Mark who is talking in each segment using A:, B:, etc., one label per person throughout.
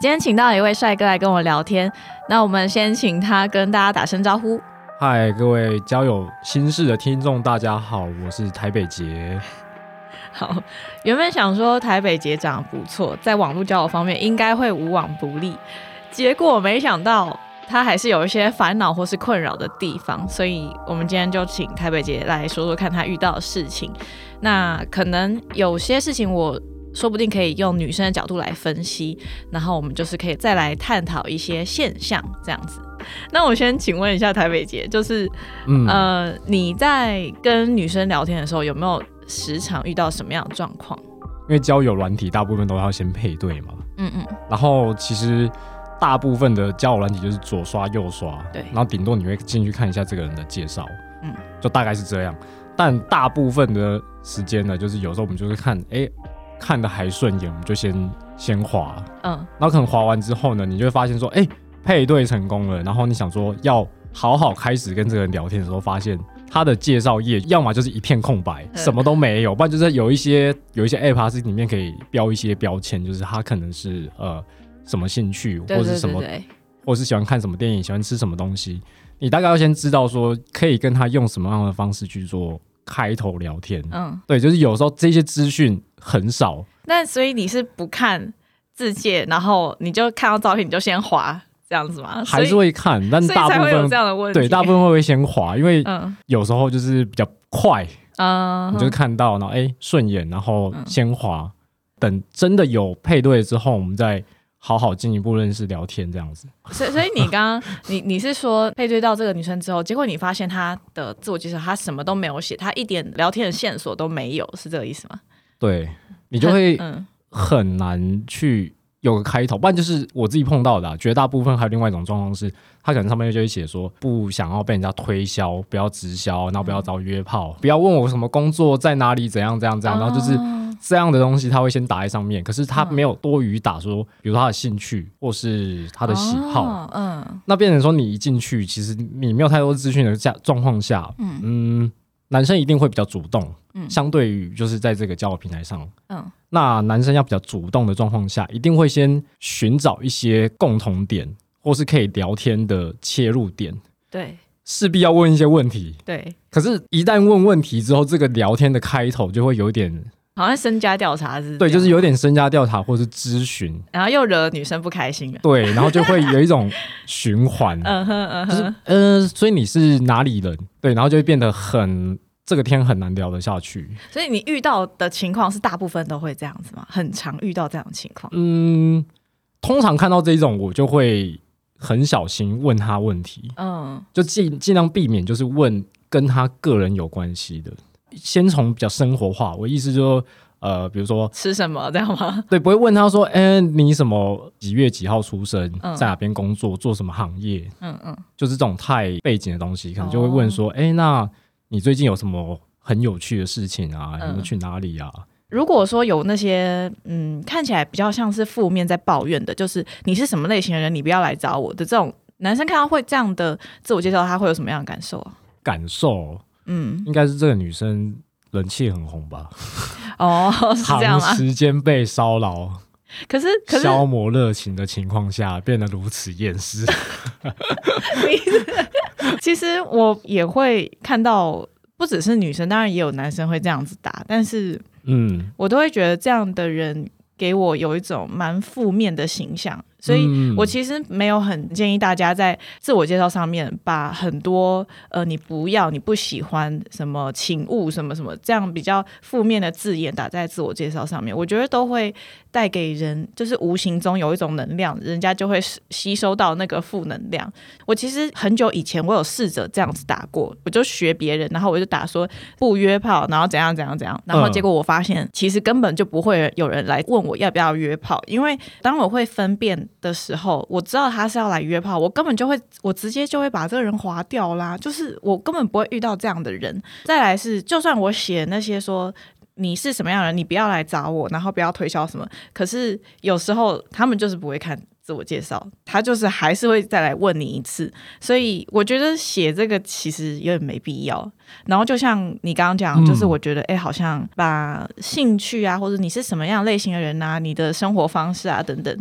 A: 今天请到一位帅哥来跟我聊天，那我们先请他跟大家打声招呼。
B: 嗨，各位交友心事的听众，大家好，我是台北杰。
A: 好，原本想说台北杰长得不错，在网络交友方面应该会无往不利，结果没想到他还是有一些烦恼或是困扰的地方，所以我们今天就请台北杰来说说看他遇到的事情。那可能有些事情我。说不定可以用女生的角度来分析，然后我们就是可以再来探讨一些现象这样子。那我先请问一下台北姐，就是呃你在跟女生聊天的时候，有没有时常遇到什么样的状况？
B: 因为交友软体大部分都要先配对嘛，嗯嗯，然后其实大部分的交友软体就是左刷右刷，
A: 对，
B: 然后顶多你会进去看一下这个人的介绍，嗯，就大概是这样。但大部分的时间呢，就是有时候我们就是看，哎。看的还顺眼，我们就先先滑，嗯，然后可能滑完之后呢，你就会发现说，哎，配对成功了。然后你想说要好好开始跟这个人聊天的时候，发现他的介绍页要么就是一片空白，什么都没有，不然就是有一些有一些 app 是里面可以标一些标签，就是他可能是呃什么兴趣或者是什么，或是喜欢看什么电影，喜欢吃什么东西，你大概要先知道说可以跟他用什么样的方式去做开头聊天。嗯，对，就是有时候这些资讯。很少，
A: 那所以你是不看字界，然后你就看到照片你就先滑这样子吗？
B: 还是会看，但大部分
A: 这样的问题，
B: 对，大部分会先滑，因为有时候就是比较快，嗯，你就看到然后哎顺眼，然后先滑，等真的有配对之后，我们再好好进一步认识聊天这样子。
A: 所以所以你刚刚 你你是说配对到这个女生之后，结果你发现她的自我介绍她什么都没有写，她一点聊天的线索都没有，是这个意思吗？
B: 对你就会很难去有个开头，不然就是我自己碰到的。绝大部分还有另外一种状况是，她可能上面就会写说不想要被人家推销，不要直销，然后不要找约炮，不要问我什么工作在哪里，怎样怎样怎样，然后就是这样的东西他会先打在上面。可是他没有多余打说，比如他的兴趣或是他的喜好，嗯，那变成说你一进去，其实你没有太多资讯的下状况下，嗯。男生一定会比较主动，嗯，相对于就是在这个交友平台上，嗯，那男生要比较主动的状况下，一定会先寻找一些共同点，或是可以聊天的切入点，
A: 对，
B: 势必要问一些问题，
A: 对。
B: 可是，一旦问问题之后，这个聊天的开头就会有点。
A: 好像身家调查是，
B: 对，就是有点身家调查或是咨询，
A: 然后又惹女生不开心了，
B: 对，然后就会有一种循环，嗯哼嗯哼，呃，所以你是哪里人？对，然后就会变得很这个天很难聊得下去。
A: 所以你遇到的情况是大部分都会这样子吗？很常遇到这样的情况？
B: 嗯，通常看到这一种，我就会很小心问他问题，嗯，就尽尽量避免就是问跟他个人有关系的。先从比较生活化，我意思就是说，呃，比如说
A: 吃什么这样吗？
B: 对，不会问他说，哎，你什么几月几号出生，在哪边工作，做什么行业？嗯嗯，就是这种太背景的东西，可能就会问说，哎，那你最近有什么很有趣的事情啊？有没有去哪里啊？
A: 如果说有那些嗯，看起来比较像是负面在抱怨的，就是你是什么类型的人，你不要来找我的这种男生，看到会这样的自我介绍，他会有什么样的感受啊？
B: 感受。嗯，应该是这个女生人气很红吧？
A: 哦，是这样吗？
B: 长时间被骚扰，
A: 可是
B: 消磨热情的情况下，变得如此厌世。
A: 其实我也会看到，不只是女生，当然也有男生会这样子打，但是，嗯，我都会觉得这样的人给我有一种蛮负面的形象。所以我其实没有很建议大家在自我介绍上面把很多呃你不要你不喜欢什么请勿什么什么这样比较负面的字眼打在自我介绍上面，我觉得都会带给人就是无形中有一种能量，人家就会吸收到那个负能量。我其实很久以前我有试着这样子打过，我就学别人，然后我就打说不约炮，然后怎样怎样怎样，然后结果我发现其实根本就不会有人来问我要不要约炮，因为当我会分辨。的时候，我知道他是要来约炮，我根本就会，我直接就会把这个人划掉啦。就是我根本不会遇到这样的人。再来是，就算我写那些说你是什么样的人，你不要来找我，然后不要推销什么，可是有时候他们就是不会看。自我介绍，他就是还是会再来问你一次，所以我觉得写这个其实有点没必要。然后就像你刚刚讲，就是我觉得哎，好像把兴趣啊，或者你是什么样类型的人啊，你的生活方式啊等等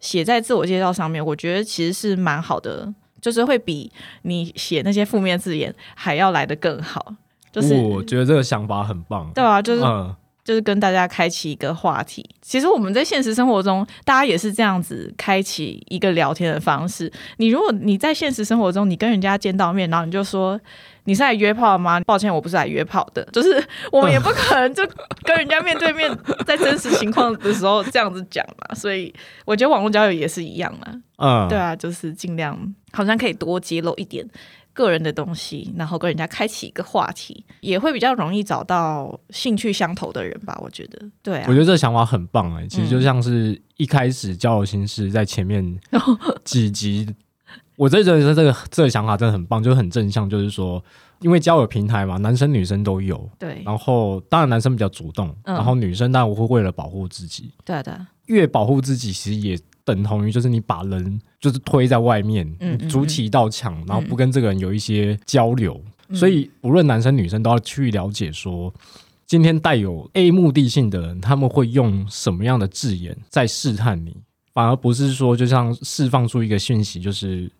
A: 写在自我介绍上面，我觉得其实是蛮好的，就是会比你写那些负面字眼还要来的更好。就是
B: 我觉得这个想法很棒，
A: 对啊，就是。就是跟大家开启一个话题。其实我们在现实生活中，大家也是这样子开启一个聊天的方式。你如果你在现实生活中，你跟人家见到面，然后你就说你是来约炮吗？抱歉，我不是来约炮的。就是我们也不可能就跟人家面对面，在真实情况的时候这样子讲嘛。所以我觉得网络交友也是一样嘛。嗯，对啊，就是尽量好像可以多揭露一点。个人的东西，然后跟人家开启一个话题，也会比较容易找到兴趣相投的人吧？我觉得，对啊，
B: 我觉得这个想法很棒哎。其实就像是一开始交友心事在前面几集，我真觉得这个这个想法真的很棒，就很正向。就是说，因为交友平台嘛，男生女生都有，
A: 对。
B: 然后当然男生比较主动，然后女生当然会为了保护自己，
A: 对的，
B: 越保护自己，其实也。等同于就是你把人就是推在外面，嗯筑起一道墙，然后不跟这个人有一些交流，所以无论男生女生都要去了解说，今天带有 A 目的性的人，他们会用什么样的字眼在试探你，反而不是说就像释放出一个讯息，就是。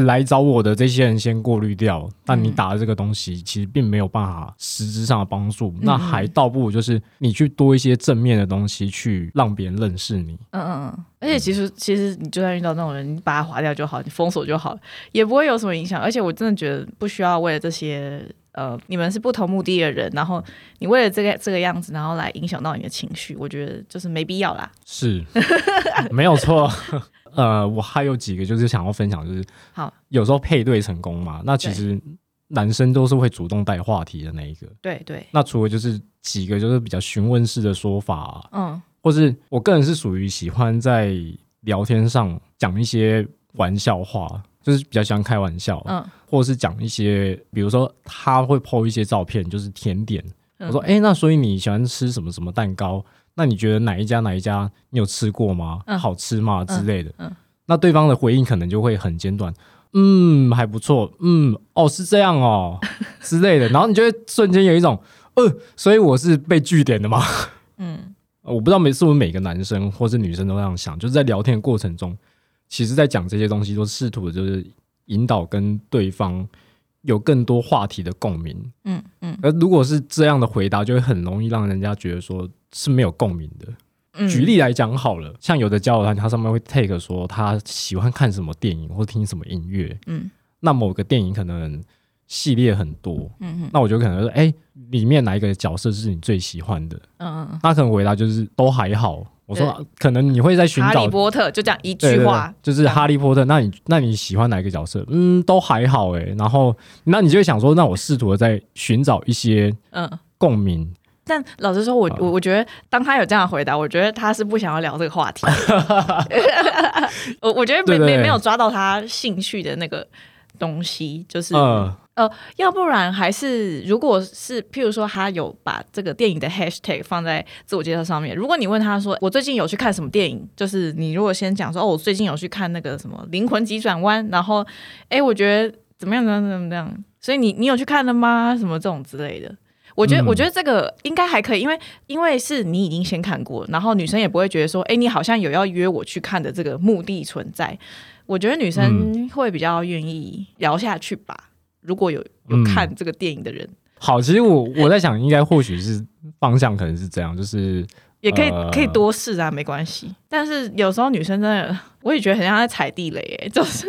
B: 来找我的这些人先过滤掉，但你打的这个东西其实并没有办法实质上的帮助，那还倒不如就是你去多一些正面的东西，去让别人认识你。
A: 嗯嗯嗯，而且其实其实你就算遇到那种人，你把他划掉就好，你封锁就好，也不会有什么影响。而且我真的觉得不需要为了这些呃，你们是不同目的的人，然后你为了这个这个样子，然后来影响到你的情绪，我觉得就是没必要啦。
B: 是，没有错。呃，我还有几个就是想要分享，就是
A: 好，
B: 有时候配对成功嘛，那其实男生都是会主动带话题的那一个。
A: 对对。
B: 那除了就是几个就是比较询问式的说法，嗯，或是我个人是属于喜欢在聊天上讲一些玩笑话，就是比较喜欢开玩笑，嗯，或者是讲一些，比如说他会 po 一些照片，就是甜点，我说，哎，那所以你喜欢吃什么什么蛋糕？那你觉得哪一家哪一家你有吃过吗？好吃吗之类的？那对方的回应可能就会很简短，嗯，还不错，嗯，哦，是这样哦 之类的。然后你就会瞬间有一种，呃，所以我是被据点的吗？嗯，我不知道每是不是每个男生或是女生都这样想，就是在聊天过程中，其实在讲这些东西都试图就是引导跟对方有更多话题的共鸣。嗯嗯，而如果是这样的回答，就会很容易让人家觉得说。是没有共鸣的。举例来讲好了，像有的交友团，它上面会 take 说他喜欢看什么电影或听什么音乐。嗯，那某个电影可能系列很多。嗯嗯，那我就可能说，哎，里面哪一个角色是你最喜欢的？嗯嗯，那可能回答就是都还好。我说，可能你会在寻找哈
A: 利波特，就这样一句话，
B: 就是哈利波特。那你那你喜欢哪一个角色？嗯，都还好哎。然后，那你就会想说，那我试图的在寻找一些嗯共鸣。
A: 但老实说，我我我觉得，当他有这样回答，我觉得他是不想要聊这个话题。我我觉得没没没有抓到他兴趣的那个东西，就是呃，要不然还是如果是譬如说他有把这个电影的 hashtag 放在自我介绍上面，如果你问他说我最近有去看什么电影，就是你如果先讲说哦，我最近有去看那个什么灵魂急转弯，然后哎，我觉得怎么样怎么样怎么样，所以你你有去看了吗？什么这种之类的。我觉得，我觉得这个应该还可以，因为因为是你已经先看过，然后女生也不会觉得说，哎，你好像有要约我去看的这个目的存在。我觉得女生会比较愿意聊下去吧。如果有有看这个电影的人，
B: 好，其实我我在想，应该或许是方向可能是这样，就是。
A: 也可以可以多试啊，没关系。但是有时候女生真的，我也觉得很像在踩地雷哎，就是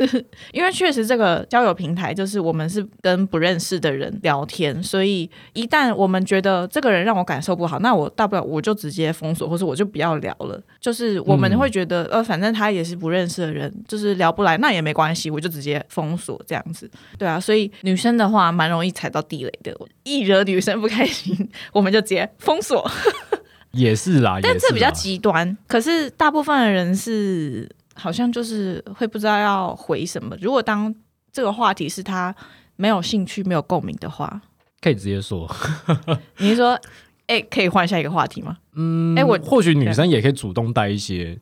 A: 因为确实这个交友平台就是我们是跟不认识的人聊天，所以一旦我们觉得这个人让我感受不好，那我大不了我就直接封锁，或者我就不要聊了。就是我们会觉得呃，反正他也是不认识的人，就是聊不来，那也没关系，我就直接封锁这样子。对啊，所以女生的话蛮容易踩到地雷的，一惹女生不开心，我们就直接封锁。
B: 也是啦，
A: 但这比较极端。可是大部分的人是好像就是会不知道要回什么。如果当这个话题是他没有兴趣、没有共鸣的话，
B: 可以直接说。
A: 你是说，哎，可以换下一个话题吗？
B: 嗯，哎，我或许女生也可以主动带一些。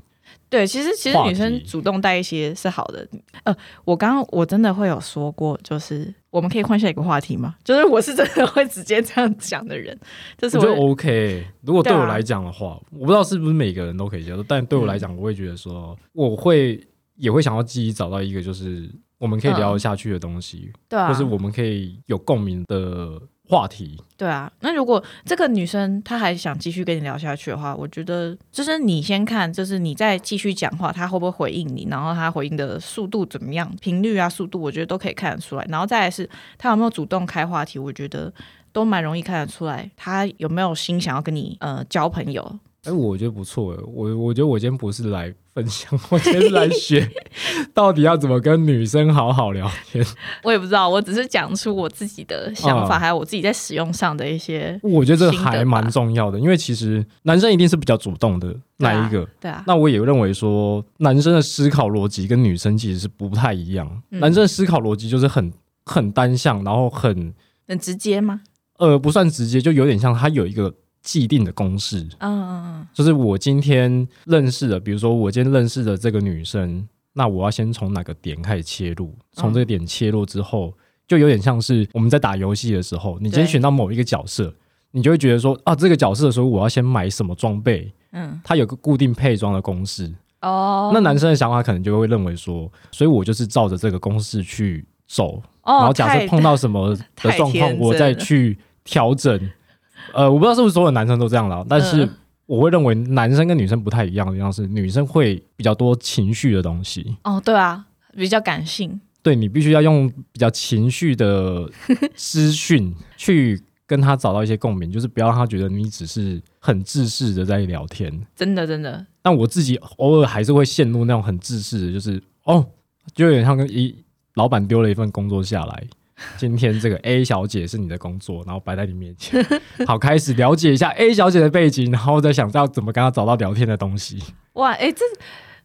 A: 对，其实其实女生主动带一些是好的。呃，我刚刚我真的会有说过，就是我们可以换下一个话题吗？就是我是真的会直接这样讲的人。就是
B: 我觉得 OK。如果对我来讲的话，我不知道是不是每个人都可以接受，但对我来讲，我会觉得说，我会也会想要自己找到一个就是我们可以聊得下去的东西，
A: 对，
B: 或是我们可以有共鸣的。话题
A: 对啊，那如果这个女生她还想继续跟你聊下去的话，我觉得就是你先看，就是你再继续讲话，她会不会回应你，然后她回应的速度怎么样，频率啊、速度，我觉得都可以看得出来。然后再来是她有没有主动开话题，我觉得都蛮容易看得出来，她有没有心想要跟你呃交朋友。
B: 哎，我觉得不错。我我觉得我今天不是来分享，我今天是来学 到底要怎么跟女生好好聊天。
A: 我也不知道，我只是讲出我自己的想法，还有我自己在使用上的一些。
B: 我觉得这个还蛮重要的，因为其实男生一定是比较主动的那一个。
A: 对啊。
B: 那我也认为说，男生的思考逻辑跟女生其实是不太一样。男生的思考逻辑就是很很单向，然后很
A: 很直接吗？
B: 呃，不算直接，就有点像他有一个。既定的公式，嗯嗯嗯，就是我今天认识的，比如说我今天认识的这个女生，那我要先从哪个点开始切入？从这个点切入之后，就有点像是我们在打游戏的时候，你今天选到某一个角色，你就会觉得说啊，这个角色的时候我要先买什么装备？嗯，它有个固定配装的公式。哦，那男生的想法可能就会认为说，所以我就是照着这个公式去走，然后假设碰到什么的状况，我再去调整。呃，我不知道是不是所有男生都这样了，但是我会认为男生跟女生不太一样的地方是，女生会比较多情绪的东西。
A: 哦，对啊，比较感性。
B: 对你必须要用比较情绪的资讯 去跟他找到一些共鸣，就是不要让他觉得你只是很自私的在聊天。
A: 真的，真的。
B: 但我自己偶尔还是会陷入那种很自私的，就是哦，就有点像跟一老板丢了一份工作下来。今天这个 A 小姐是你的工作，然后摆在你面前，好，开始了解一下 A 小姐的背景，然后再想到怎么跟她找到聊天的东西。
A: 哇，哎，这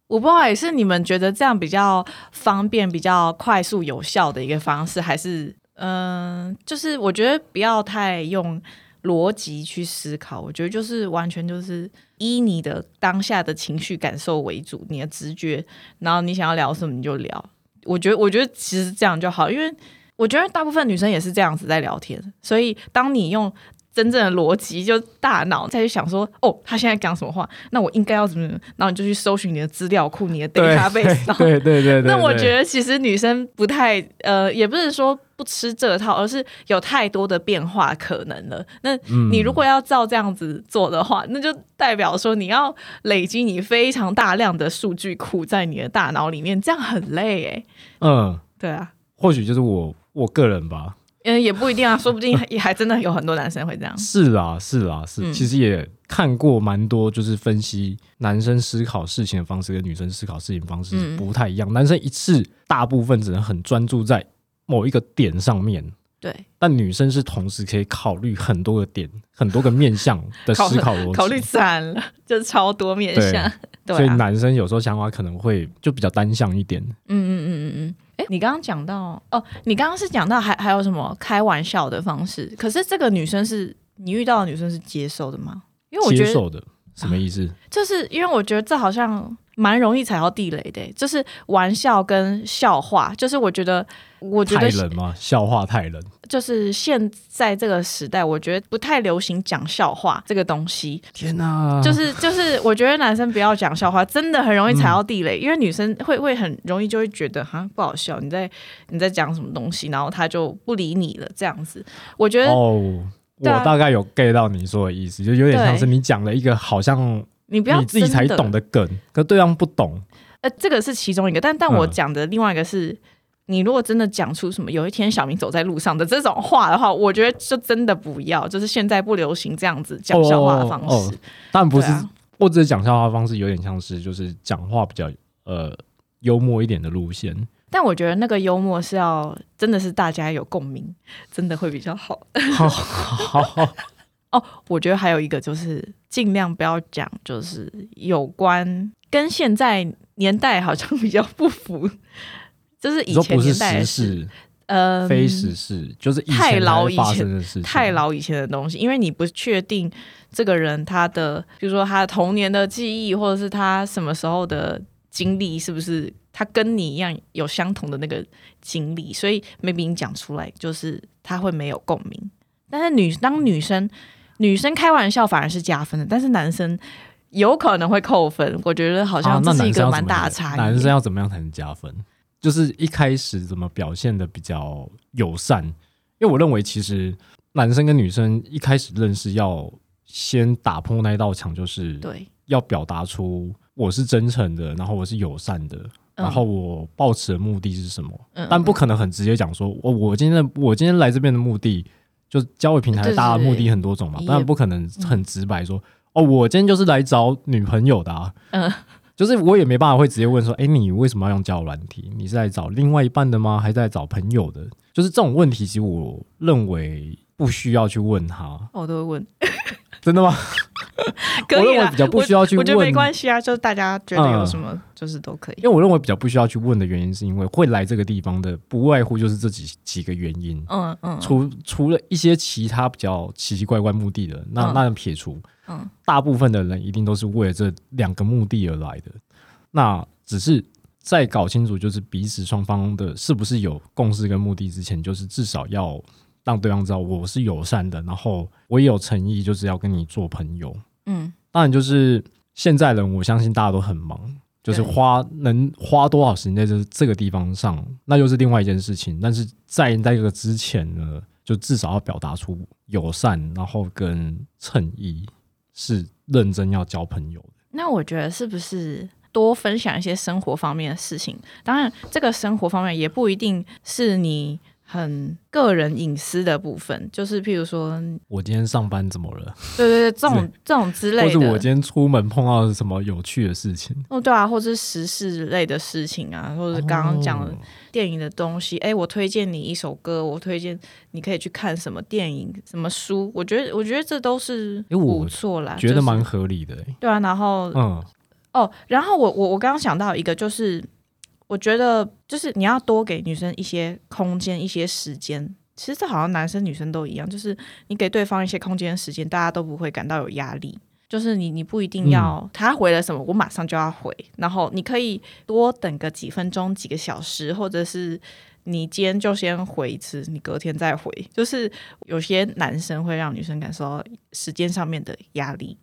A: 我不知道也是你们觉得这样比较方便、比较快速、有效的一个方式，还是嗯，就是我觉得不要太用逻辑去思考，我觉得就是完全就是依你的当下的情绪感受为主，你的直觉，然后你想要聊什么你就聊。我觉得，我觉得其实这样就好，因为。我觉得大部分女生也是这样子在聊天，所以当你用真正的逻辑，就大脑再去想说，哦，他现在讲什么话，那我应该要怎么？然后你就去搜寻你的资料库，你的 database。
B: 对对对对。
A: 那我觉得其实女生不太呃，也不是说不吃这套，而是有太多的变化可能了。那你如果要照这样子做的话，那就代表说你要累积你非常大量的数据库在你的大脑里面，这样很累哎。嗯，对啊。
B: 或许就是我。我个人吧，
A: 嗯，也不一定啊，说不定 也还真的有很多男生会这样。
B: 是啊，是啊，是。其实也看过蛮多，就是分析男生思考事情的方式跟女生思考事情方式不太一样。男生一次大部分只能很专注在某一个点上面，
A: 对。
B: 但女生是同时可以考虑很多个点、很多个面向的思考逻辑，
A: 考虑散了，就是超多面向。对，
B: 所以男生有时候想法可能会就比较单向一点。嗯嗯嗯
A: 嗯嗯。哎，你刚刚讲到哦，你刚刚是讲到还还有什么开玩笑的方式？可是这个女生是你遇到的女生是接受的吗？因为我觉
B: 得什么意思？
A: 就是因为我觉得这好像。蛮容易踩到地雷的，就是玩笑跟笑话，就是我觉得，我觉得
B: 太冷吗？笑话太冷，
A: 就是现在这个时代，我觉得不太流行讲笑话这个东西。
B: 天哪！
A: 就是就是，我觉得男生不要讲笑话，真的很容易踩到地雷，因为女生会会很容易就会觉得哈不好笑，你在你在讲什么东西，然后他就不理你了，这样子。我觉得哦，
B: 我大概有 get 到你说的意思，就有点像是你讲了一个好像。
A: 你不要
B: 你自己才懂的梗，可对方不懂。
A: 呃，这个是其中一个，但但我讲的另外一个是，你如果真的讲出什么有一天小明走在路上的这种话的话，我觉得就真的不要，就是现在不流行这样子讲笑话的方式。
B: 但不是，或者讲笑话方式有点像是就是讲话比较呃幽默一点的路线。
A: 但我觉得那个幽默是要真的是大家有共鸣，真的会比较好
B: 好。好好。
A: 哦，我觉得还有一个就是尽量不要讲，就是有关跟现在年代好像 比较不符，就是以前年代
B: 是呃非时事，就是
A: 太老以
B: 前的事，
A: 太老以前的东西，因为你不确定这个人他的，比如说他童年的记忆，或者是他什么时候的经历，是不是他跟你一样有相同的那个经历，所以 maybe 你讲出来就是他会没有共鸣。但是女当女生。女生开玩笑反而是加分的，但是男生有可能会扣分。我觉得好像这是一个蛮大的差异。
B: 男生要怎么样才能加分？就是一开始怎么表现的比较友善？因为我认为其实男生跟女生一开始认识要先打破那一道墙，就是
A: 对，
B: 要表达出我是真诚的，然后我是友善的，然后我抱持的目的是什么？但不可能很直接讲说，我我今天我今天来这边的目的。就交友平台，大家目的很多种嘛，当然不可能很直白说哦，我今天就是来找女朋友的啊。嗯，就是我也没办法会直接问说，哎，你为什么要用交友软体？你是来找另外一半的吗？还是在找朋友的？就是这种问题，其实我认为不需要去问他。
A: 我都会问，
B: 真的吗？我认为比较不需要去问，我
A: 觉得没关系啊，就是大家觉得有什么，就是都可以。
B: 因为我认为比较不需要去问的原因，是因为会来这个地方的，不外乎就是这几几个原因。嗯嗯，除除了一些其他比较奇奇怪怪目的的，那那撇除，嗯，大部分的人一定都是为了这两个目的而来的。那只是在搞清楚就是彼此双方的是不是有共识跟目的之前，就是至少要让对方知道我是友善的，然后我也有诚意，就是要跟你做朋友。嗯，当然就是现在人，我相信大家都很忙，就是花能花多少时间在这这个地方上，那又是另外一件事情。但是在那个之前呢，就至少要表达出友善，然后跟诚意，是认真要交朋友的。
A: 那我觉得是不是多分享一些生活方面的事情？当然，这个生活方面也不一定是你。很个人隐私的部分，就是譬如说，
B: 我今天上班怎么了？
A: 对对对，这种这种之类
B: 的，或者我今天出门碰到什么有趣的事情？
A: 哦，对啊，或者是时事类的事情啊，或者刚刚讲的电影的东西。哎，我推荐你一首歌，我推荐你可以去看什么电影、什么书。我觉得，我觉得这都是不错啦，
B: 觉得蛮合理的。
A: 对啊，然后嗯，哦，然后我我我刚刚想到一个，就是。我觉得就是你要多给女生一些空间、一些时间。其实这好像男生女生都一样，就是你给对方一些空间、时间，大家都不会感到有压力。就是你，你不一定要他回了什么，我马上就要回。然后你可以多等个几分钟、几个小时，或者是你今天就先回一次，你隔天再回。就是有些男生会让女生感受到时间上面的压力。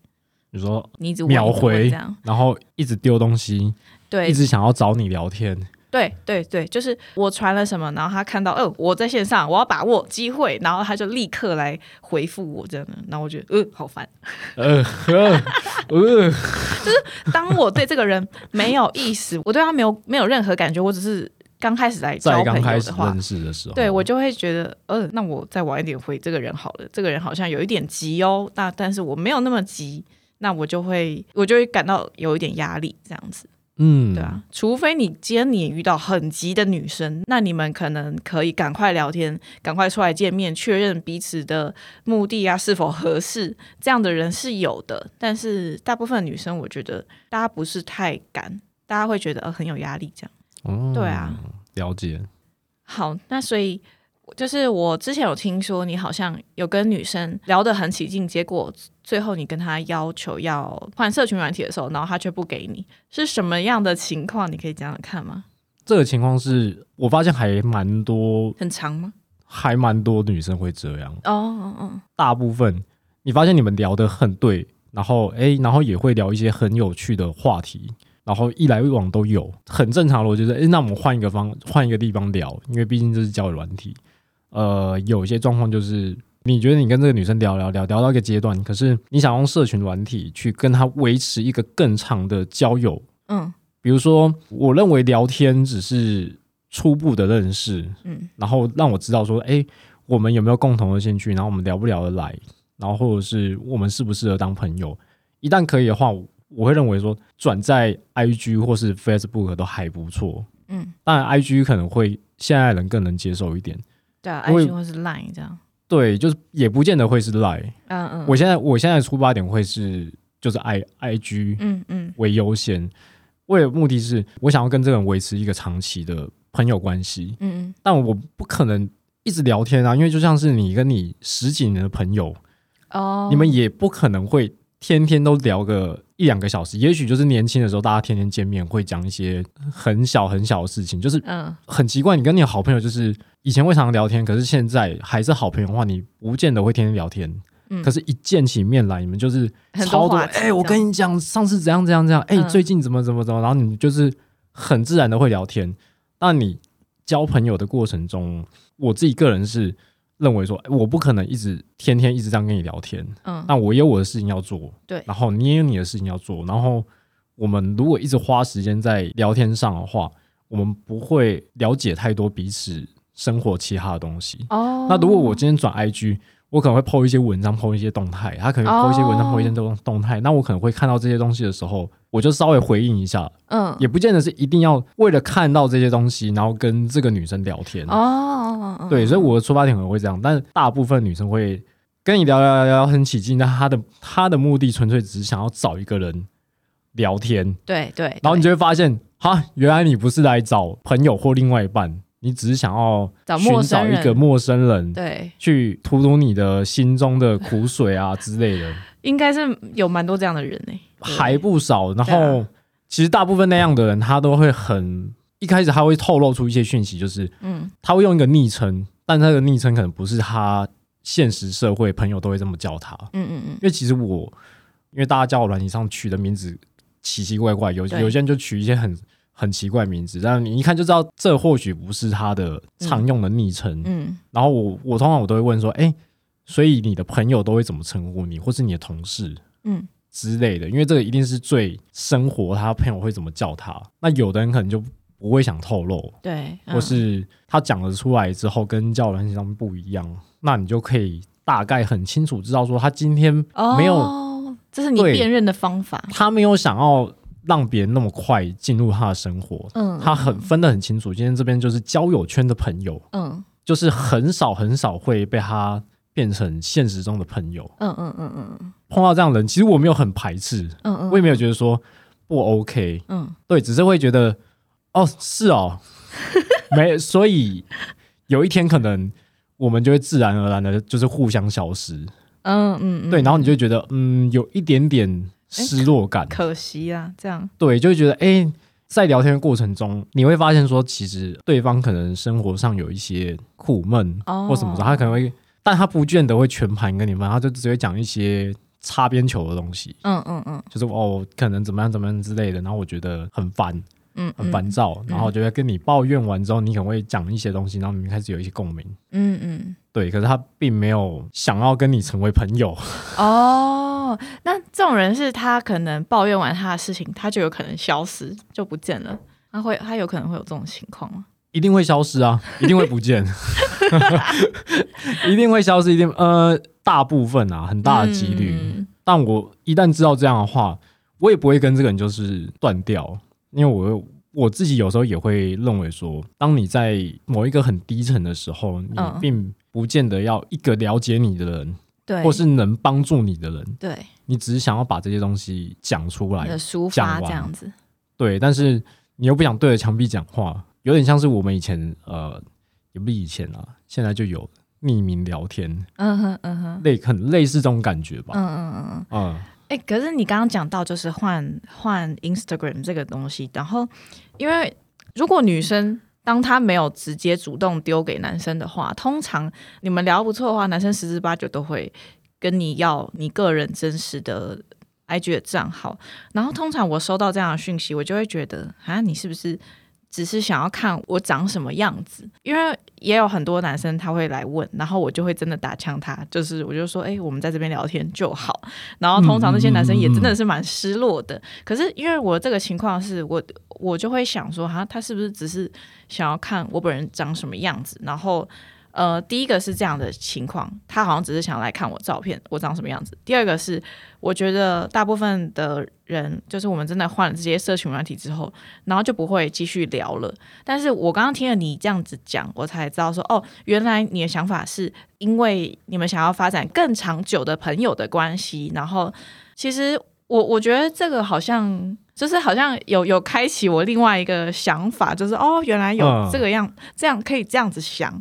B: 你说
A: 你
B: 秒回然后一直丢东西。
A: 对，
B: 一直想要找你聊天。
A: 对对对，就是我传了什么，然后他看到，哦，我在线上，我要把握机会，然后他就立刻来回复我，这样的。然后我觉得，呃，好烦。呃呃，就是当我对这个人没有意思，我对他没有没有任何感觉，我只是刚开始来交朋友的话，
B: 认识的时候，
A: 对我就会觉得，呃，那我再晚一点回这个人好了。这个人好像有一点急哦，那但是我没有那么急，那我就会我就会感到有一点压力，这样子。嗯，对啊，除非你今天你遇到很急的女生，那你们可能可以赶快聊天，赶快出来见面，确认彼此的目的啊是否合适。这样的人是有的，但是大部分女生，我觉得大家不是太敢，大家会觉得呃很有压力这样。哦，对啊，
B: 了解。
A: 好，那所以。就是我之前有听说你好像有跟女生聊得很起劲，结果最后你跟她要求要换社群软体的时候，然后她却不给你，是什么样的情况？你可以讲讲看吗？
B: 这个情况是我发现还蛮多，
A: 很长吗？
B: 还蛮多女生会这样哦哦哦，大部分你发现你们聊得很对，然后哎，然后也会聊一些很有趣的话题，然后一来一往都有，很正常的。我觉得哎，那我们换一个方，换一个地方聊，因为毕竟这是交友软体。呃，有一些状况就是，你觉得你跟这个女生聊聊聊聊到一个阶段，可是你想用社群软体去跟她维持一个更长的交友，嗯，比如说，我认为聊天只是初步的认识，嗯，然后让我知道说，哎，我们有没有共同的兴趣，然后我们聊不聊得来，然后或者是我们适不适合当朋友，一旦可以的话，我会认为说转在 IG 或是 Facebook 都还不错，嗯，当然 IG 可能会现在人更能接受一点。
A: 对啊，IG 或是 Line 这样。
B: 对，就是也不见得会是 Line。嗯嗯，我现在我现在出发点会是就是 i i g 嗯嗯为优先，为了目的是我想要跟这个人维持一个长期的朋友关系。嗯嗯，但我不可能一直聊天啊，因为就像是你跟你十几年的朋友哦，你们也不可能会。天天都聊个一两个小时，也许就是年轻的时候，大家天天见面会讲一些很小很小的事情，就是嗯，很奇怪。你跟你好朋友就是以前会常常聊天，可是现在还是好朋友的话，你不见得会天天聊天。嗯，可是一见起面来，你们就是超多。哎，我跟你讲，上次怎样怎样怎样，哎，最近怎么怎么怎么，然后你们就是很自然的会聊天。那你交朋友的过程中，我自己个人是。认为说，我不可能一直天天一直这样跟你聊天，嗯，那我有我的事情要做，
A: 对，
B: 然后你也有你的事情要做，然后我们如果一直花时间在聊天上的话，我们不会了解太多彼此生活其他的东西。哦，那如果我今天转 IG。我可能会 po 一些文章，po 一些动态，他可能 po 一些文章，po 一些动动态。那我可能会看到这些东西的时候，我就稍微回应一下，嗯，也不见得是一定要为了看到这些东西，然后跟这个女生聊天哦。对，所以我的出发点可能会这样，但是大部分女生会跟你聊聊聊聊很起劲，但她的她的目的纯粹只是想要找一个人聊天。
A: 对对，
B: 然后你就会发现，哈，原来你不是来找朋友或另外一半。你只是想要寻找一个陌生人，
A: 对，
B: 去吐吐你的心中的苦水啊 之类的，
A: 应该是有蛮多这样的人呢，
B: 还不少。然后，其实大部分那样的人，他都会很一开始他会透露出一些讯息，就是嗯，他会用一个昵称，但他的昵称可能不是他现实社会朋友都会这么叫他，嗯嗯嗯。因为其实我，因为大家叫我软体上取的名字奇奇怪怪，有有些人就取一些很。很奇怪名字，但你一看就知道，这或许不是他的常用的昵称。嗯，然后我我通常我都会问说，哎，所以你的朋友都会怎么称呼你，或是你的同事，嗯之类的，因为这个一定是最生活，他朋友会怎么叫他。那有的人可能就不会想透露，
A: 对，
B: 或是他讲了出来之后跟叫人上面不一样，那你就可以大概很清楚知道说他今天没有，
A: 这是你辨认的方法，
B: 他没有想要。让别人那么快进入他的生活，嗯，他很分得很清楚。今天这边就是交友圈的朋友，嗯，就是很少很少会被他变成现实中的朋友，嗯嗯嗯嗯。碰到这样的人，其实我没有很排斥，嗯嗯，我也没有觉得说不 OK，嗯，对，只是会觉得，哦，是哦，没，所以有一天可能我们就会自然而然的，就是互相消失，嗯嗯，对，然后你就觉得，嗯，有一点点。失落感，
A: 可惜啊，这样。
B: 对，就会觉得哎，在聊天的过程中，你会发现说，其实对方可能生活上有一些苦闷或什么的，他可能会，但他不见得会全盘跟你们，他就只会讲一些擦边球的东西，嗯嗯嗯，就是哦，可能怎么样怎么样之类的，然后我觉得很烦。嗯，很烦躁，然后就会跟你抱怨完之后，你可能会讲一些东西，然后你们开始有一些共鸣。嗯嗯，对，可是他并没有想要跟你成为朋友。
A: 哦，那这种人是他可能抱怨完他的事情，他就有可能消失，就不见了。他会，他有可能会有这种情况吗？
B: 一定会消失啊，一定会不见，一定会消失，一定呃，大部分啊，很大的几率。但我一旦知道这样的话，我也不会跟这个人就是断掉。因为我我自己有时候也会认为说，当你在某一个很低沉的时候，你并不见得要一个了解你的人，
A: 对，
B: 或是能帮助你的人，
A: 对，
B: 你只是想要把这些东西讲出来，
A: 抒发这样子，
B: 对，但是你又不想对着墙壁讲话，有点像是我们以前呃，也不是以前啊，现在就有匿名聊天，嗯哼嗯哼，类很类似这种感觉吧，嗯嗯嗯嗯嗯。
A: 哎，可是你刚刚讲到就是换换 Instagram 这个东西，然后因为如果女生当他没有直接主动丢给男生的话，通常你们聊不错的话，男生十之八九都会跟你要你个人真实的 IG 的账号。然后通常我收到这样的讯息，我就会觉得啊，你是不是？只是想要看我长什么样子，因为也有很多男生他会来问，然后我就会真的打枪他，就是我就说，哎，我们在这边聊天就好。然后通常那些男生也真的是蛮失落的。可是因为我这个情况是我，我就会想说，哈，他是不是只是想要看我本人长什么样子？然后。呃，第一个是这样的情况，他好像只是想来看我照片，我长什么样子。第二个是，我觉得大部分的人，就是我们真的换了这些社群软体之后，然后就不会继续聊了。但是我刚刚听了你这样子讲，我才知道说，哦，原来你的想法是因为你们想要发展更长久的朋友的关系。然后，其实我我觉得这个好像就是好像有有开启我另外一个想法，就是哦，原来有这个样，这样可以这样子想。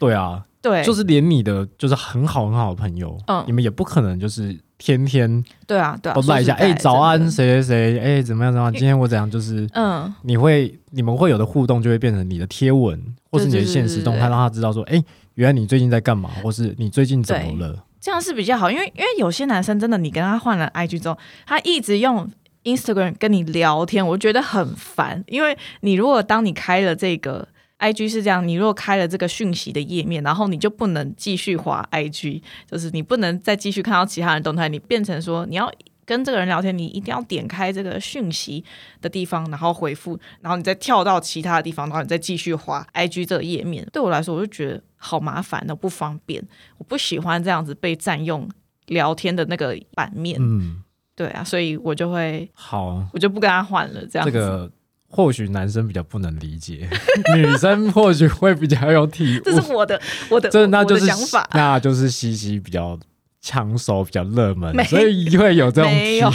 B: 对啊，
A: 对，
B: 就是连你的就是很好很好的朋友，嗯，你们也不可能就是天天
A: 对啊，对啊，
B: 都赖一下，哎，早安，谁谁谁，哎，怎么样怎么样？今天我怎样？就是，嗯，你会你们会有的互动就会变成你的贴文，或是你的现实动态，让他知道说，哎，原来你最近在干嘛，或是你最近怎么了？
A: 这样是比较好，因为因为有些男生真的，你跟他换了 IG 之后，他一直用 Instagram 跟你聊天，我觉得很烦，因为你如果当你开了这个。I G 是这样，你如果开了这个讯息的页面，然后你就不能继续滑 I G，就是你不能再继续看到其他人动态，你变成说你要跟这个人聊天，你一定要点开这个讯息的地方，然后回复，然后你再跳到其他的地方，然后你再继续滑 I G 这个页面。对我来说，我就觉得好麻烦的，不方便，我不喜欢这样子被占用聊天的那个版面。对啊，所以我就会
B: 好，
A: 我就不跟他换了。这样
B: 子。或许男生比较不能理解，女生或许会比较有体悟。
A: 这是我的我的这
B: 那就是
A: 想法，
B: 那就是西西比较抢手，比较热门，所以会有这种
A: 没有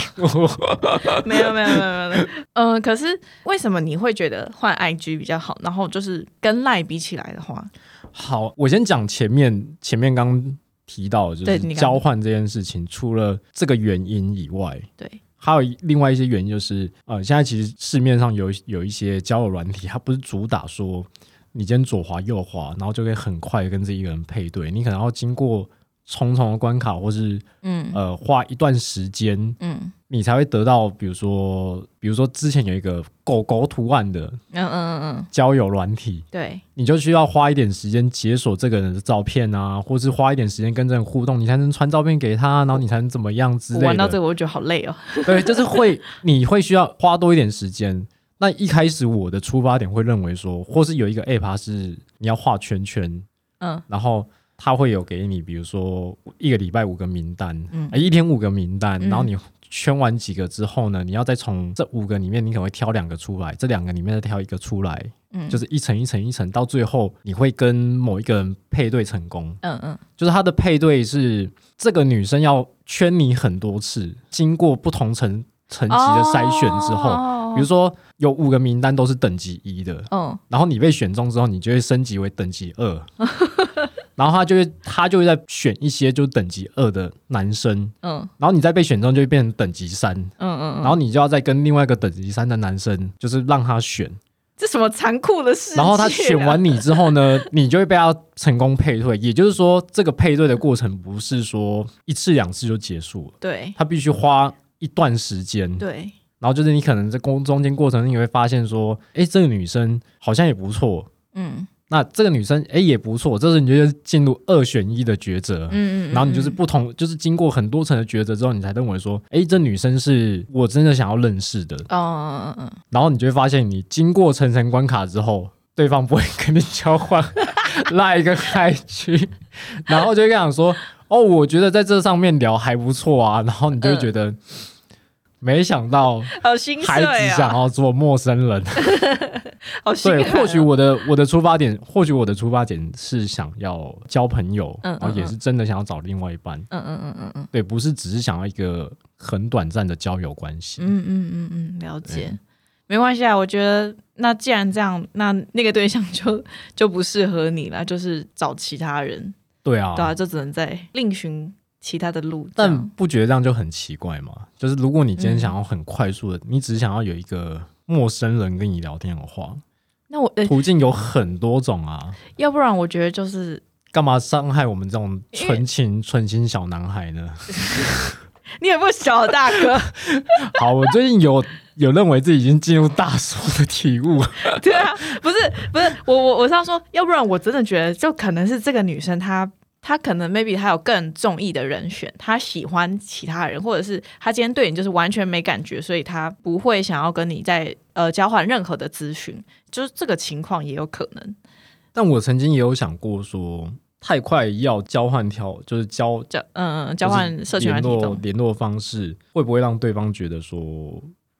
A: 没有没有没有没有。嗯，可是为什么你会觉得换 IG 比较好？然后就是跟赖比起来的话，
B: 好，我先讲前面前面刚提到就是交换这件事情，除了这个原因以外，
A: 对。
B: 还有另外一些原因，就是呃，现在其实市面上有有一些交友软体，它不是主打说你今天左滑右滑，然后就可以很快跟这一个人配对，你可能要经过。重重的关卡，或是嗯呃花一段时间，嗯，你才会得到，比如说，比如说之前有一个狗狗图案的，嗯嗯嗯嗯，交友软体，
A: 对，
B: 你就需要花一点时间解锁这个人的照片啊，或是花一点时间跟这人互动，你才能传照片给他，然后你才能怎么样之类的。
A: 玩到这个，我觉得好累哦。
B: 对，就是会，你会需要花多一点时间。那一开始我的出发点会认为说，或是有一个 app 是你要画圈圈，嗯，然后。他会有给你，比如说一个礼拜五个名单，嗯，一天五个名单，然后你圈完几个之后呢，你要再从这五个里面，你可能会挑两个出来，这两个里面再挑一个出来，嗯，就是一层一层一层，到最后你会跟某一个人配对成功，嗯嗯，就是他的配对是这个女生要圈你很多次，经过不同层层级的筛选之后，比如说有五个名单都是等级一的，嗯，然后你被选中之后，你就会升级为等级二。然后他就会，他就会在选一些就等级二的男生，嗯，然后你再被选中就会变成等级三，嗯嗯，然后你就要再跟另外一个等级三的男生，就是让他选，
A: 这什么残酷的事？
B: 然后他选完你之后呢，你就会被他成功配对，也就是说，这个配对的过程不是说一次两次就结束了，
A: 对，
B: 他必须花一段时间，
A: 对，
B: 然后就是你可能在公中间过程，你会发现说，哎，这个女生好像也不错，嗯。那这个女生哎也不错，这时你就进入二选一的抉择，嗯嗯，然后你就是不同，就是经过很多层的抉择之后，你才认为说，哎，这女生是我真的想要认识的，哦哦哦然后你就会发现，你经过层层关卡之后，对方不会跟你交换拉一个开去，然后就会讲说，哦，我觉得在这上面聊还不错啊，然后你就会觉得。没想到，
A: 好心
B: 孩子想要做陌生人，
A: 好
B: 对。或许我的我的出发点，或许我的出发点是想要交朋友，然后也是真的想要找另外一半。嗯嗯嗯嗯嗯，对，不是只是想要一个很短暂的交友关系。
A: 嗯嗯嗯嗯，了解，没关系啊。我觉得那既然这样，那那个对象就 就不适合你了，就是找其他人。
B: 对啊，
A: 对啊，就只能在另寻。其他的路，
B: 但不觉得这样就很奇怪吗？就是如果你今天想要很快速的，你只是想要有一个陌生人跟你聊天的话，
A: 那我
B: 途径有很多种啊。
A: 要不然，我觉得就是
B: 干嘛伤害我们这种纯情纯情小男孩呢？
A: 你也不小，大哥。
B: 好，我最近有有认为自己已经进入大叔的体悟。
A: 对啊，不是不是，我我我是要说，要不然我真的觉得，就可能是这个女生她。他可能 maybe 他有更中意的人选，他喜欢其他人，或者是他今天对你就是完全没感觉，所以他不会想要跟你在呃交换任何的资讯，就是这个情况也有可能。
B: 但我曾经也有想过说，太快要交换条，就是交
A: 交嗯嗯交换社群
B: 联络联络方式，会不会让对方觉得说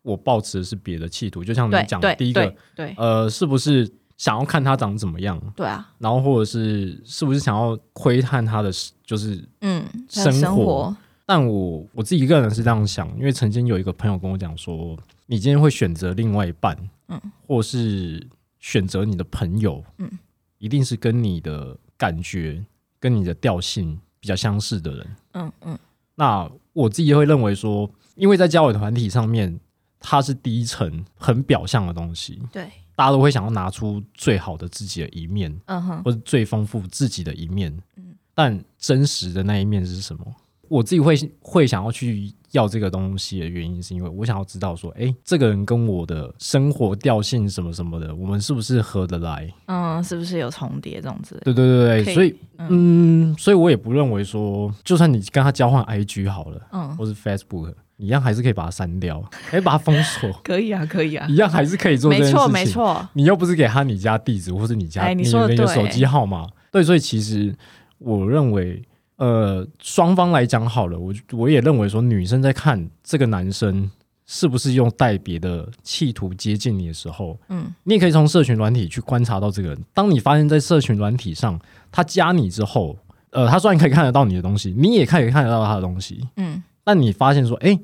B: 我抱持的是别的企图？就像你讲第一个，
A: 对
B: 呃，是不是想要看他长怎么样？
A: 对啊，
B: 然后或者是是不是想要窥探他的就是
A: 嗯
B: 生活？但我我自己一个人是这样想，因为曾经有一个朋友跟我讲说，你今天会选择另外一半，嗯，或是选择你的朋友，嗯，一定是跟你的感觉、跟你的调性比较相似的人，嗯嗯。那我自己会认为说，因为在交友团体上面，它是第一层很表象的东西，
A: 对，
B: 大家都会想要拿出最好的自己的一面，嗯哼，或者最丰富自己的一面，嗯，但真实的那一面是什么？我自己会会想要去要这个东西的原因，是因为我想要知道说，哎，这个人跟我的生活调性什么什么的，我们是不是合得来？
A: 嗯，是不是有重叠这种子？
B: 对对对对，所以嗯，所以我也不认为说，就算你跟他交换 IG 好了，嗯，或是 Facebook，一样还是可以把它删掉，可以把它封锁。
A: 可以啊，可以啊，
B: 一样还是可以做。
A: 没错没错，
B: 你又不是给他你家地址或是你家你的手机号码，对，所以其实我认为。呃，双方来讲好了，我我也认为说，女生在看这个男生是不是用带别的企图接近你的时候，嗯，你也可以从社群软体去观察到这个人。当你发现，在社群软体上他加你之后，呃，他虽然可以看得到你的东西，你也可以看得到他的东西，嗯，但你发现说，哎，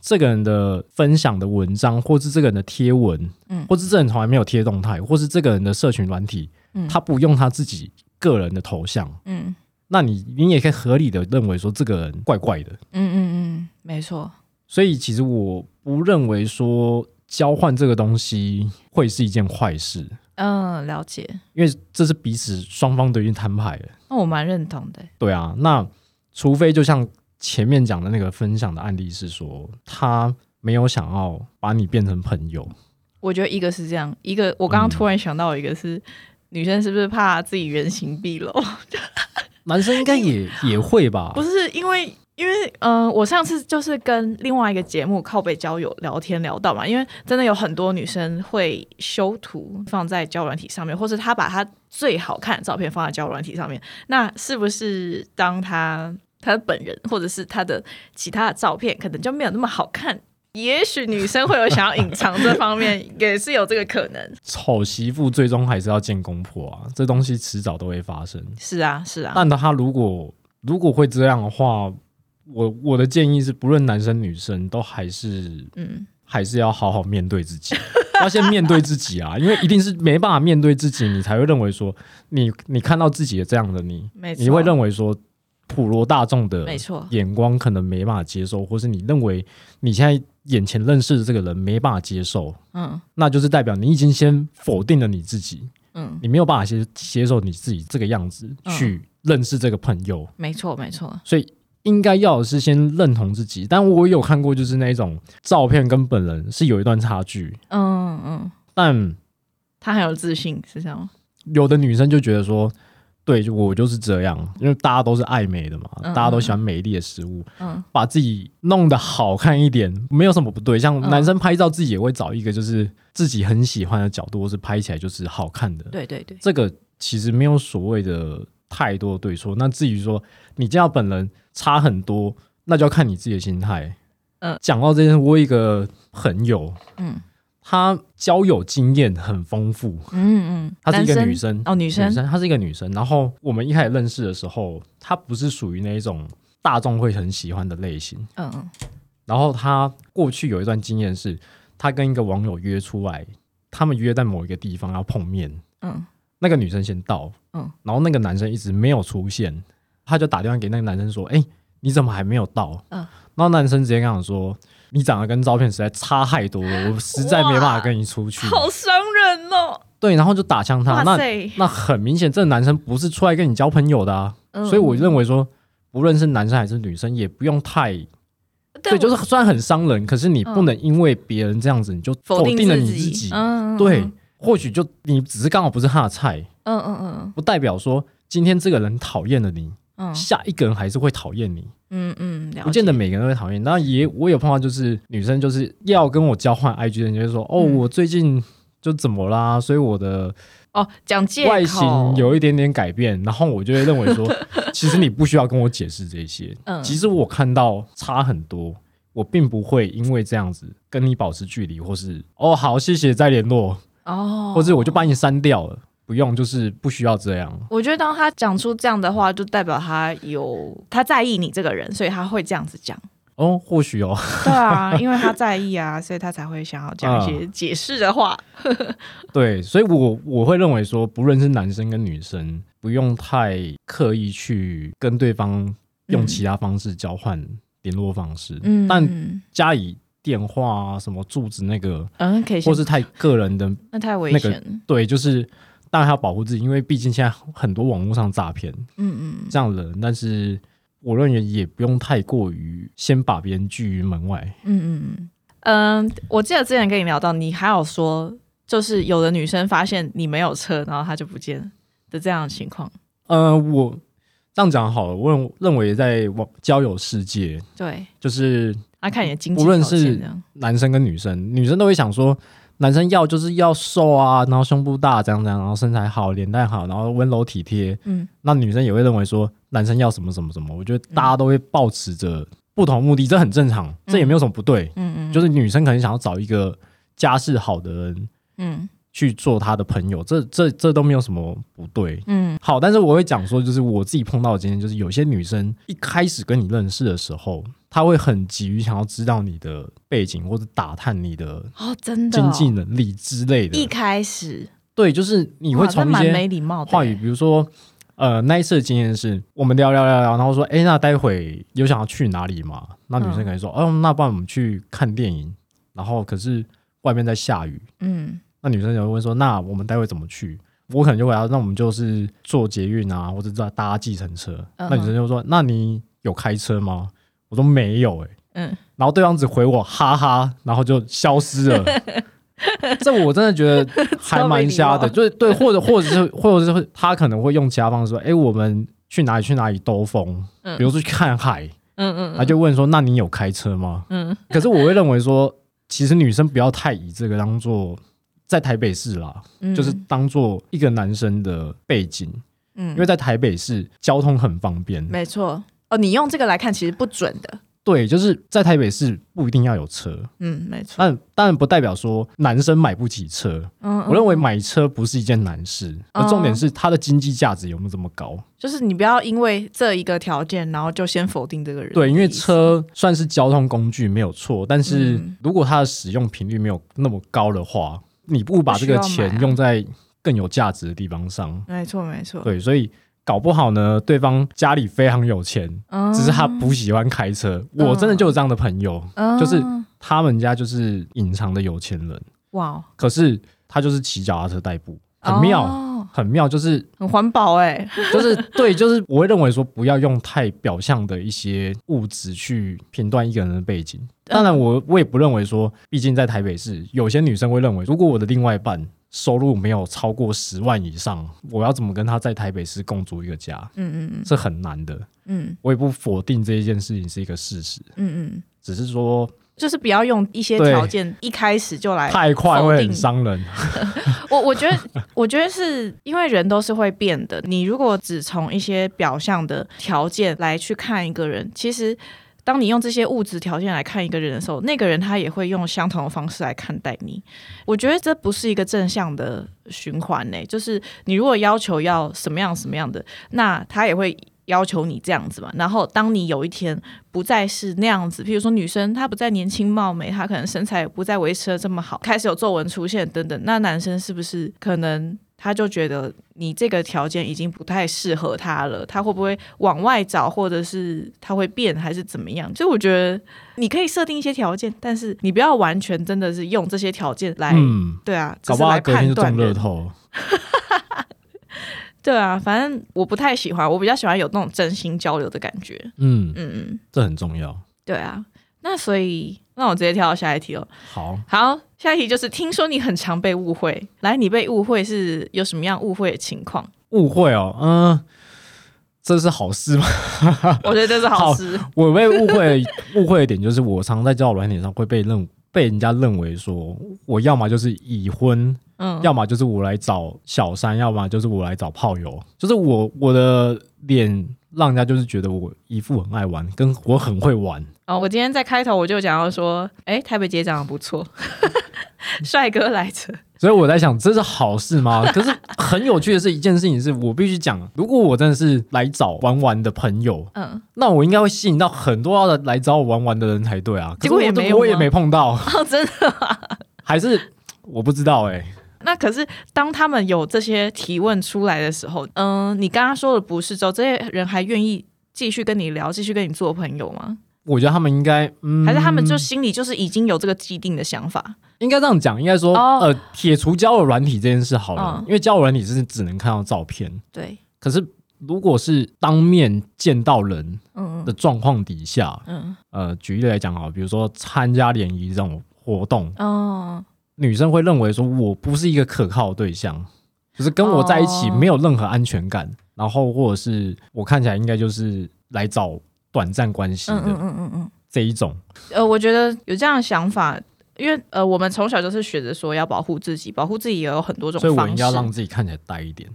B: 这个人的分享的文章，或是这个人的贴文，嗯，或是这人从来没有贴动态，或是这个人的社群软体，嗯，他不用他自己个人的头像，嗯。那你你也可以合理的认为说这个人怪怪的，
A: 嗯嗯嗯，没错。
B: 所以其实我不认为说交换这个东西会是一件坏事。
A: 嗯，了解。
B: 因为这是彼此双方都已经摊牌了。
A: 那我蛮认同的。
B: 对啊，那除非就像前面讲的那个分享的案例是说，他没有想要把你变成朋友。
A: 我觉得一个是这样，一个我刚刚突然想到一个是女生是不是怕自己原形毕露？
B: 男生应该也 也会吧？
A: 不是因为，因为，嗯，我上次就是跟另外一个节目靠北交友聊天聊到嘛，因为真的有很多女生会修图放在交友软体上面，或是她把她最好看的照片放在交友软体上面，那是不是当她她的本人或者是他的其他的照片，可能就没有那么好看？也许女生会有想要隐藏这方面，也是有这个可能。
B: 丑媳妇最终还是要见公婆啊，这东西迟早都会发生。
A: 是啊，是啊。
B: 但他如果如果会这样的话，我我的建议是，不论男生女生，都还是嗯，还是要好好面对自己，要先面对自己啊，因为一定是没办法面对自己，你才会认为说，你你看到自己的这样的你，你会认为说。普罗大众的眼光可能没办法接受，或是你认为你现在眼前认识的这个人没办法接受，嗯，那就是代表你已经先否定了你自己，嗯，你没有办法接接受你自己这个样子去认识这个朋友，
A: 没错没错，
B: 所以应该要的是先认同自己。但我有看过，就是那种照片跟本人是有一段差距，嗯嗯，但
A: 他很有自信，是这样吗？
B: 有的女生就觉得说。对，就我就是这样，因为大家都是爱美的嘛，大家都喜欢美丽的食物，嗯，把自己弄得好看一点，没有什么不对。像男生拍照，自己也会找一个就是自己很喜欢的角度，或是拍起来就是好看的。
A: 对对对，
B: 这个其实没有所谓的太多对错。那至于说你见到本人差很多，那就要看你自己的心态。嗯，讲到这件，我一个朋友，嗯。她交友经验很丰富，嗯嗯，她是一个女生。
A: 哦，女生，
B: 女生，她是一个女生。然后我们一开始认识的时候，她不是属于那一种大众会很喜欢的类型，嗯嗯。然后她过去有一段经验是，她跟一个网友约出来，他们约在某一个地方要碰面，嗯，那个女生先到，嗯，然后那个男生一直没有出现，她就打电话给那个男生说：“哎，你怎么还没有到？”嗯，然后男生直接跟我说。你长得跟照片实在差太多了，我实在没办法跟你出去，
A: 好伤人哦。
B: 对，然后就打枪他，那那很明显，这个男生不是出来跟你交朋友的啊。所以我认为说，不论是男生还是女生，也不用太，对，就是虽然很伤人，可是你不能因为别人这样子，你就否定了你自己。嗯，对，或许就你只是刚好不是他的菜，嗯嗯嗯，不代表说今天这个人讨厌了你。下一个人还是会讨厌你，嗯嗯，不见得每个人都会讨厌。那也我有碰到，就是女生就是要跟我交换 IG 的人，就是说哦，我最近就怎么啦？所以我的
A: 哦，讲借
B: 外形有一点点改变，然后我就会认为说，其实你不需要跟我解释这些。嗯，其实我看到差很多，我并不会因为这样子跟你保持距离，或是哦好，谢谢再联络哦，或者我就把你删掉了。不用，就是不需要这样。
A: 我觉得当他讲出这样的话，就代表他有他在意你这个人，所以他会这样子讲。
B: 哦，或许哦。
A: 对啊，因为他在意啊，所以他才会想要讲一些解释的话。
B: 对，所以我我会认为说，不论是男生跟女生，不用太刻意去跟对方用其他方式交换联络方式。嗯，但加以电话啊，什么住址那个，
A: 嗯，可以，
B: 或是太个人的，
A: 那太危险。
B: 对，就是。当然要保护自己，因为毕竟现在很多网络上诈骗，嗯嗯，这样的人。但是我认为也不用太过于先把别人拒于门外。嗯
A: 嗯嗯。嗯，我记得之前跟你聊到，你还有说，就是有的女生发现你没有车，然后她就不见的这样的情况。
B: 呃，我这样讲好了，我认认为在网交友世界，
A: 对，
B: 就是
A: 啊看你的经济，
B: 无论是男生跟女生，女生都会想说。男生要就是要瘦啊，然后胸部大，这样这样，然后身材好，脸蛋好，然后温柔体贴。嗯，那女生也会认为说，男生要什么什么什么。我觉得大家都会抱持着不同目的，这很正常，这也没有什么不对。嗯嗯，就是女生可能想要找一个家世好的人，嗯，去做她的朋友，这这这都没有什么不对。嗯，好，但是我会讲说，就是我自己碰到的经验，就是有些女生一开始跟你认识的时候。他会很急于想要知道你的背景，或者打探你的
A: 哦，真
B: 的经济能力之类的。
A: 一开始，
B: 对，就是你会从一些
A: 没礼貌
B: 话语，比如说，呃，那一次的经验是我们聊聊聊聊，然后说，哎，那待会有想要去哪里吗？那女生可能说，哦，那不然我们去看电影。然后可是外面在下雨，嗯，那女生就会问说，那我们待会怎么去？我可能就会要，那我们就是坐捷运啊，或者搭搭计程车。那女生就说，那你有开车吗？我说没有哎，嗯，然后对方只回我哈哈，然后就消失了。这我真的觉得还蛮瞎的，就是对，或者或者是或者是他可能会用其他方式说，哎，我们去哪里去哪里兜风，比如说去看海，嗯嗯，他就问说，那你有开车吗？嗯，可是我会认为说，其实女生不要太以这个当做在台北市啦，就是当做一个男生的背景，嗯，因为在台北市交通很方便，
A: 没错。哦，你用这个来看，其实不准的。
B: 对，就是在台北市不一定要有车。
A: 嗯，没错。
B: 但当然不代表说男生买不起车。嗯，我认为买车不是一件难事，而重点是它的经济价值有没有这么高。
A: 就是你不要因为这一个条件，然后就先否定这个人。
B: 对，因为车算是交通工具没有错，但是如果它的使用频率没有那么高的话，你不把这个钱用在更有价值的地方上。
A: 没错，没错。
B: 对，所以。搞不好呢，对方家里非常有钱，只是他不喜欢开车。我真的就有这样的朋友，就是他们家就是隐藏的有钱人。哇！可是他就是骑脚踏车代步，很妙，很妙，就是
A: 很环保哎。
B: 就是对，就是我会认为说，不要用太表象的一些物质去评断一个人的背景。当然，我我也不认为说，毕竟在台北市，有些女生会认为，如果我的另外一半。收入没有超过十万以上，我要怎么跟他在台北市共组一个家？嗯嗯嗯，是很难的。嗯，我也不否定这一件事情是一个事实。嗯嗯，只是说，
A: 就是不要用一些条件一开始就来
B: 太快会很伤人。
A: 我我觉得，我觉得是因为人都是会变的。你如果只从一些表象的条件来去看一个人，其实。当你用这些物质条件来看一个人的时候，那个人他也会用相同的方式来看待你。我觉得这不是一个正向的循环呢。就是你如果要求要什么样什么样的，那他也会要求你这样子嘛。然后当你有一天不再是那样子，譬如说女生她不再年轻貌美，她可能身材不再维持的这么好，开始有皱纹出现等等，那男生是不是可能？他就觉得你这个条件已经不太适合他了，他会不会往外找，或者是他会变，还是怎么样？所以我觉得你可以设定一些条件，但是你不要完全真的是用这些条件来，对啊，只是来判断
B: 乐透。
A: 对啊，反正我不太喜欢，我比较喜欢有那种真心交流的感觉。嗯
B: 嗯嗯，这很重要。
A: 对啊，那所以。那我直接跳到下一题了。
B: 好，
A: 好，下一题就是听说你很常被误会，来，你被误会是有什么样误会的情况？
B: 误会哦，嗯，这是好事吗？
A: 我觉得这是好事。
B: 我被误会，误会的点就是我常在交友软件上会被认被人家认为说，我要么就是已婚，嗯，要么就是我来找小三，要么就是我来找炮友，就是我我的脸让人家就是觉得我一副很爱玩，跟我很会玩。
A: 哦，我今天在开头我就讲到说，哎，台北街长得不错，帅哥来着。
B: 所以我在想，这是好事吗？可是很有趣的是一件事情，是我必须讲，如果我真的是来找玩玩的朋友，嗯，那我应该会吸引到很多的来找我玩玩的人才对啊。
A: 结果也没，
B: 我也没碰到。
A: 哦，真的？
B: 还是我不知道哎。
A: 那可是当他们有这些提问出来的时候，嗯，你刚刚说的不是之后，这些人还愿意继续跟你聊，继续跟你做朋友吗？
B: 我觉得他们应该，
A: 还是他们就心里就是已经有这个既定的想法。
B: 应该这样讲，应该说，呃，撇除交友软体这件事好了，因为交友软体是只能看到照片。
A: 对。
B: 可是如果是当面见到人的状况底下，嗯，呃，举例来讲啊，比如说参加联谊这种活动，哦，女生会认为说我不是一个可靠的对象，就是跟我在一起没有任何安全感，然后或者是我看起来应该就是来找短暂关系的，嗯嗯嗯嗯，这一种。
A: 呃，我觉得有这样的想法。因为呃，我们从小就是学着说要保护自己，保护自己也有很多种
B: 方式。所以我应该让自己看起来呆一点，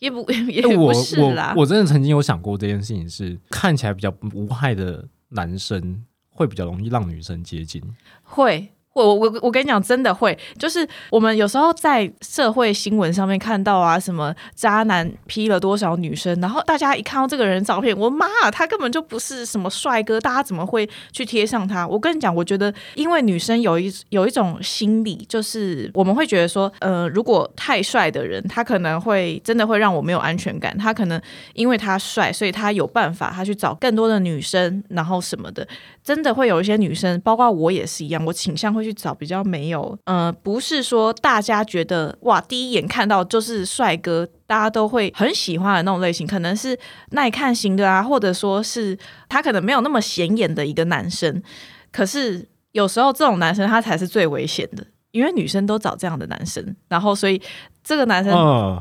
A: 也不 也不是啦。
B: 我真的曾经有想过这件事情，是看起来比较无害的男生会比较容易让女生接近，
A: 会。我我我跟你讲，真的会，就是我们有时候在社会新闻上面看到啊，什么渣男劈了多少女生，然后大家一看到这个人照片，我妈，他根本就不是什么帅哥，大家怎么会去贴上他？我跟你讲，我觉得，因为女生有一有一种心理，就是我们会觉得说，呃，如果太帅的人，他可能会真的会让我没有安全感，他可能因为他帅，所以他有办法，他去找更多的女生，然后什么的，真的会有一些女生，包括我也是一样，我倾向会。去找比较没有，呃，不是说大家觉得哇，第一眼看到就是帅哥，大家都会很喜欢的那种类型，可能是耐看型的啊，或者说是他可能没有那么显眼的一个男生。可是有时候这种男生他才是最危险的，因为女生都找这样的男生，然后所以这个男生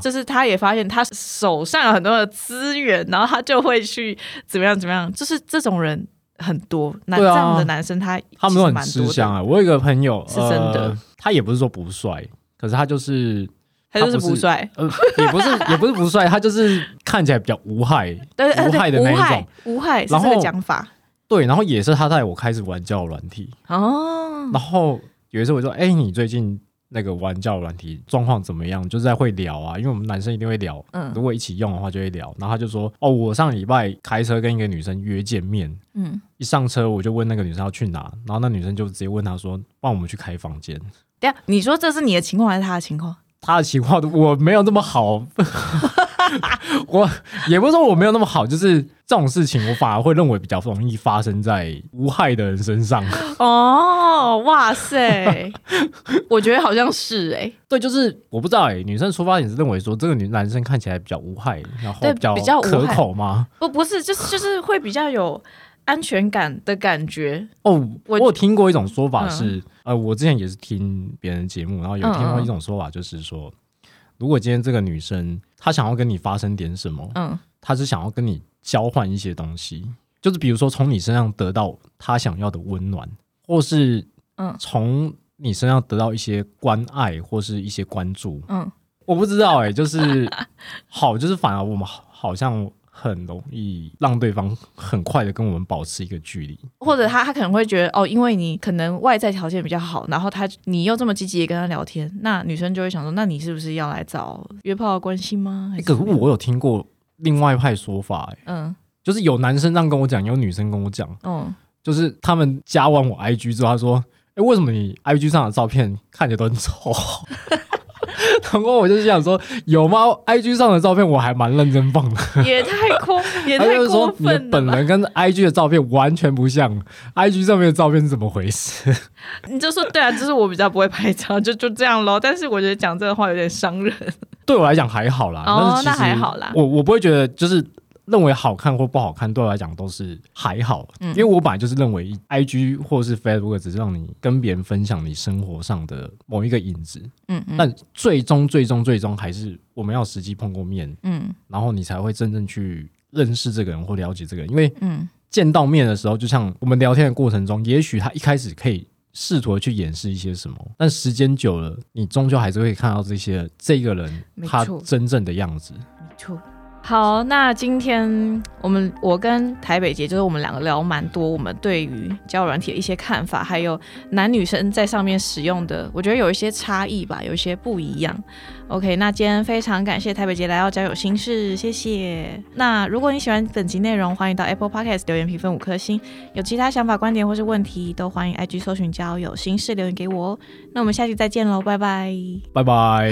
A: 就是他也发现他手上有很多的资源，然后他就会去怎么样怎么样，就是这种人。很多男这样的男生，他
B: 他们都很吃香啊。我有一个朋友
A: 是真的，
B: 他也不是说不帅，可是他就是
A: 他就是不帅，
B: 呃，也不是也不是不帅，他就是看起来比较无害，无害的那一种，
A: 无害是这个讲法。
B: 对，然后也是他带我开始玩交友软体哦。然后有一次我说：“哎，你最近？”那个玩教软体状况怎么样？就是在会聊啊，因为我们男生一定会聊。嗯，如果一起用的话就会聊。然后他就说：“哦，我上礼拜开车跟一个女生约见面。嗯，一上车我就问那个女生要去哪，然后那女生就直接问他说：‘帮我们去开房间。’
A: 对啊，你说这是你的情况还是他的情况？
B: 他的情况我没有那么好。” 我也不是说我没有那么好，就是这种事情，我反而会认为比较容易发生在无害的人身上。
A: 哦，哇塞，我觉得好像是哎，
B: 对，就是我不知道哎，女生出发点是认为说这个女男生看起来比较无害，然后比较比较可口吗？
A: 不，不是，就是就是会比较有安全感的感觉。
B: 哦，我有听过一种说法是，呃，我之前也是听别人节目，然后有听过一种说法，就是说。如果今天这个女生她想要跟你发生点什么，嗯，她是想要跟你交换一些东西，就是比如说从你身上得到她想要的温暖，或是嗯。从你身上得到一些关爱或是一些关注，嗯，我不知道哎，就是好，就是反而我们好像。很容易让对方很快的跟我们保持一个距离，
A: 或者他他可能会觉得哦，因为你可能外在条件比较好，然后他你又这么积极的跟他聊天，那女生就会想说，那你是不是要来找约炮的关系吗？
B: 可是我有听过另外一派说法，嗯，就是有男生这样跟我讲，有女生跟我讲，嗯，就是他们加完我 IG 之后，他说，哎，为什么你 IG 上的照片看起来都很丑？然 后我就想说，有吗？IG 上的照片我还蛮认真放的，
A: 也太过，也太过分了。
B: 你本人跟 IG 的照片完全不像，IG 上面的照片是怎么回事？
A: 你就说对啊，就是我比较不会拍照，就就这样咯。但是我觉得讲这个话有点伤人。
B: 对我来讲还好啦，
A: 哦，那还好啦。
B: 我我不会觉得就是。认为好看或不好看，对我来讲都是还好，嗯。因为我本来就是认为，I G 或是 Facebook 只是让你跟别人分享你生活上的某一个影子，嗯嗯，但最终最终最终还是我们要实际碰过面，嗯，然后你才会真正去认识这个人或了解这个人，因为嗯，见到面的时候，就像我们聊天的过程中，也许他一开始可以试图去掩饰一些什么，但时间久了，你终究还是会看到这些这个人他真正的样子。
A: 没错。好，那今天我们我跟台北姐就是我们两个聊蛮多，我们对于交友软体的一些看法，还有男女生在上面使用的，我觉得有一些差异吧，有一些不一样。OK，那今天非常感谢台北姐来到交友心事，谢谢。那如果你喜欢本集内容，欢迎到 Apple Podcast 留言评分五颗星。有其他想法、观点或是问题，都欢迎 IG 搜寻交友心事留言给我。那我们下期再见喽，拜拜，
B: 拜拜。